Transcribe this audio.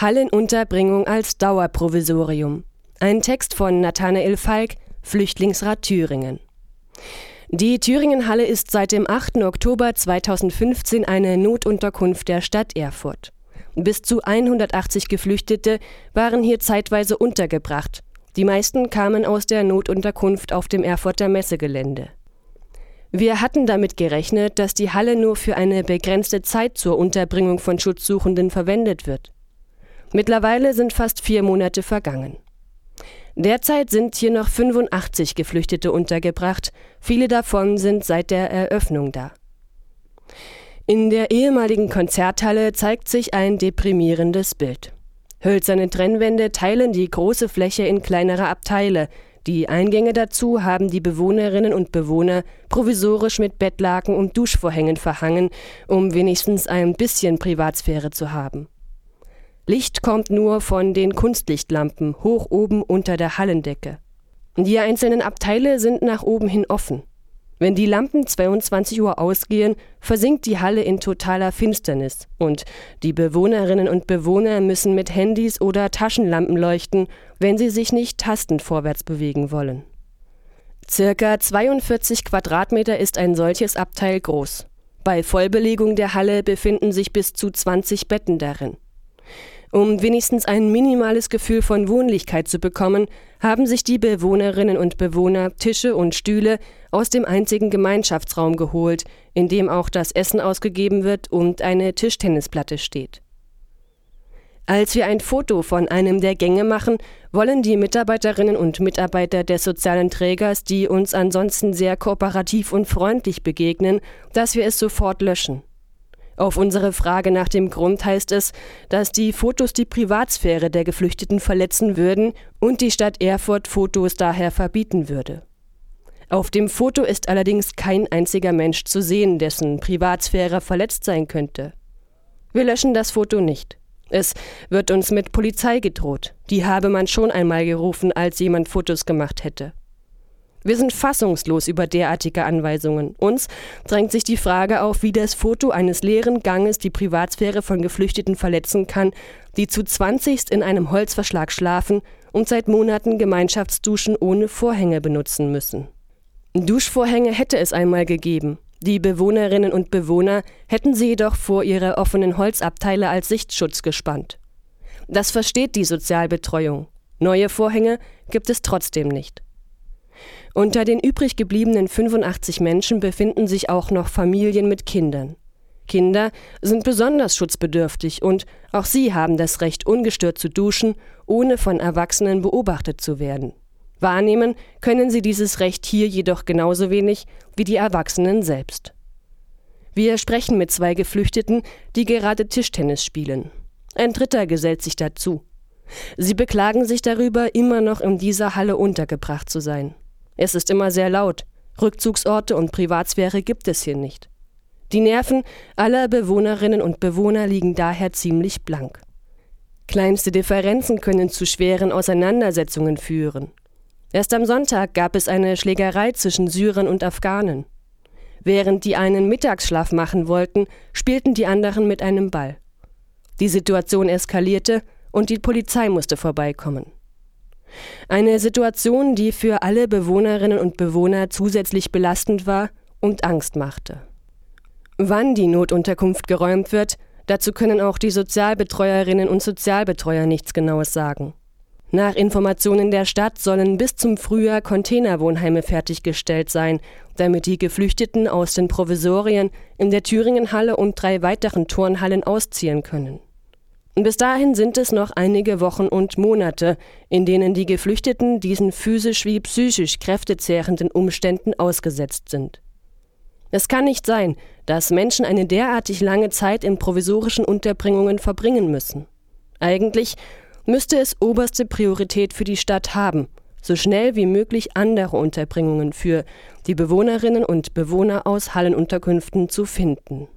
Hallenunterbringung als Dauerprovisorium. Ein Text von Nathanael Falk, Flüchtlingsrat Thüringen. Die Thüringenhalle ist seit dem 8. Oktober 2015 eine Notunterkunft der Stadt Erfurt. Bis zu 180 Geflüchtete waren hier zeitweise untergebracht. Die meisten kamen aus der Notunterkunft auf dem Erfurter Messegelände. Wir hatten damit gerechnet, dass die Halle nur für eine begrenzte Zeit zur Unterbringung von Schutzsuchenden verwendet wird. Mittlerweile sind fast vier Monate vergangen. Derzeit sind hier noch 85 Geflüchtete untergebracht, viele davon sind seit der Eröffnung da. In der ehemaligen Konzerthalle zeigt sich ein deprimierendes Bild. Hölzerne Trennwände teilen die große Fläche in kleinere Abteile, die Eingänge dazu haben die Bewohnerinnen und Bewohner provisorisch mit Bettlaken und Duschvorhängen verhangen, um wenigstens ein bisschen Privatsphäre zu haben. Licht kommt nur von den Kunstlichtlampen hoch oben unter der Hallendecke. Die einzelnen Abteile sind nach oben hin offen. Wenn die Lampen 22 Uhr ausgehen, versinkt die Halle in totaler Finsternis und die Bewohnerinnen und Bewohner müssen mit Handys oder Taschenlampen leuchten, wenn sie sich nicht tastend vorwärts bewegen wollen. Circa 42 Quadratmeter ist ein solches Abteil groß. Bei Vollbelegung der Halle befinden sich bis zu 20 Betten darin. Um wenigstens ein minimales Gefühl von Wohnlichkeit zu bekommen, haben sich die Bewohnerinnen und Bewohner Tische und Stühle aus dem einzigen Gemeinschaftsraum geholt, in dem auch das Essen ausgegeben wird und eine Tischtennisplatte steht. Als wir ein Foto von einem der Gänge machen, wollen die Mitarbeiterinnen und Mitarbeiter des sozialen Trägers, die uns ansonsten sehr kooperativ und freundlich begegnen, dass wir es sofort löschen. Auf unsere Frage nach dem Grund heißt es, dass die Fotos die Privatsphäre der Geflüchteten verletzen würden und die Stadt Erfurt Fotos daher verbieten würde. Auf dem Foto ist allerdings kein einziger Mensch zu sehen, dessen Privatsphäre verletzt sein könnte. Wir löschen das Foto nicht. Es wird uns mit Polizei gedroht. Die habe man schon einmal gerufen, als jemand Fotos gemacht hätte. Wir sind fassungslos über derartige Anweisungen. Uns drängt sich die Frage auf, wie das Foto eines leeren Ganges die Privatsphäre von Geflüchteten verletzen kann, die zu zwanzigst in einem Holzverschlag schlafen und seit Monaten Gemeinschaftsduschen ohne Vorhänge benutzen müssen. Duschvorhänge hätte es einmal gegeben. Die Bewohnerinnen und Bewohner hätten sie jedoch vor ihre offenen Holzabteile als Sichtschutz gespannt. Das versteht die Sozialbetreuung. Neue Vorhänge gibt es trotzdem nicht. Unter den übrig gebliebenen 85 Menschen befinden sich auch noch Familien mit Kindern. Kinder sind besonders schutzbedürftig und auch sie haben das Recht, ungestört zu duschen, ohne von Erwachsenen beobachtet zu werden. Wahrnehmen können sie dieses Recht hier jedoch genauso wenig wie die Erwachsenen selbst. Wir sprechen mit zwei Geflüchteten, die gerade Tischtennis spielen. Ein dritter gesellt sich dazu. Sie beklagen sich darüber, immer noch in dieser Halle untergebracht zu sein. Es ist immer sehr laut. Rückzugsorte und Privatsphäre gibt es hier nicht. Die Nerven aller Bewohnerinnen und Bewohner liegen daher ziemlich blank. Kleinste Differenzen können zu schweren Auseinandersetzungen führen. Erst am Sonntag gab es eine Schlägerei zwischen Syrern und Afghanen. Während die einen Mittagsschlaf machen wollten, spielten die anderen mit einem Ball. Die Situation eskalierte und die Polizei musste vorbeikommen. Eine Situation, die für alle Bewohnerinnen und Bewohner zusätzlich belastend war und Angst machte. Wann die Notunterkunft geräumt wird, dazu können auch die Sozialbetreuerinnen und Sozialbetreuer nichts Genaues sagen. Nach Informationen der Stadt sollen bis zum Frühjahr Containerwohnheime fertiggestellt sein, damit die Geflüchteten aus den Provisorien in der Thüringenhalle und drei weiteren Turnhallen ausziehen können. Bis dahin sind es noch einige Wochen und Monate, in denen die Geflüchteten diesen physisch wie psychisch kräftezehrenden Umständen ausgesetzt sind. Es kann nicht sein, dass Menschen eine derartig lange Zeit in provisorischen Unterbringungen verbringen müssen. Eigentlich müsste es oberste Priorität für die Stadt haben, so schnell wie möglich andere Unterbringungen für die Bewohnerinnen und Bewohner aus Hallenunterkünften zu finden.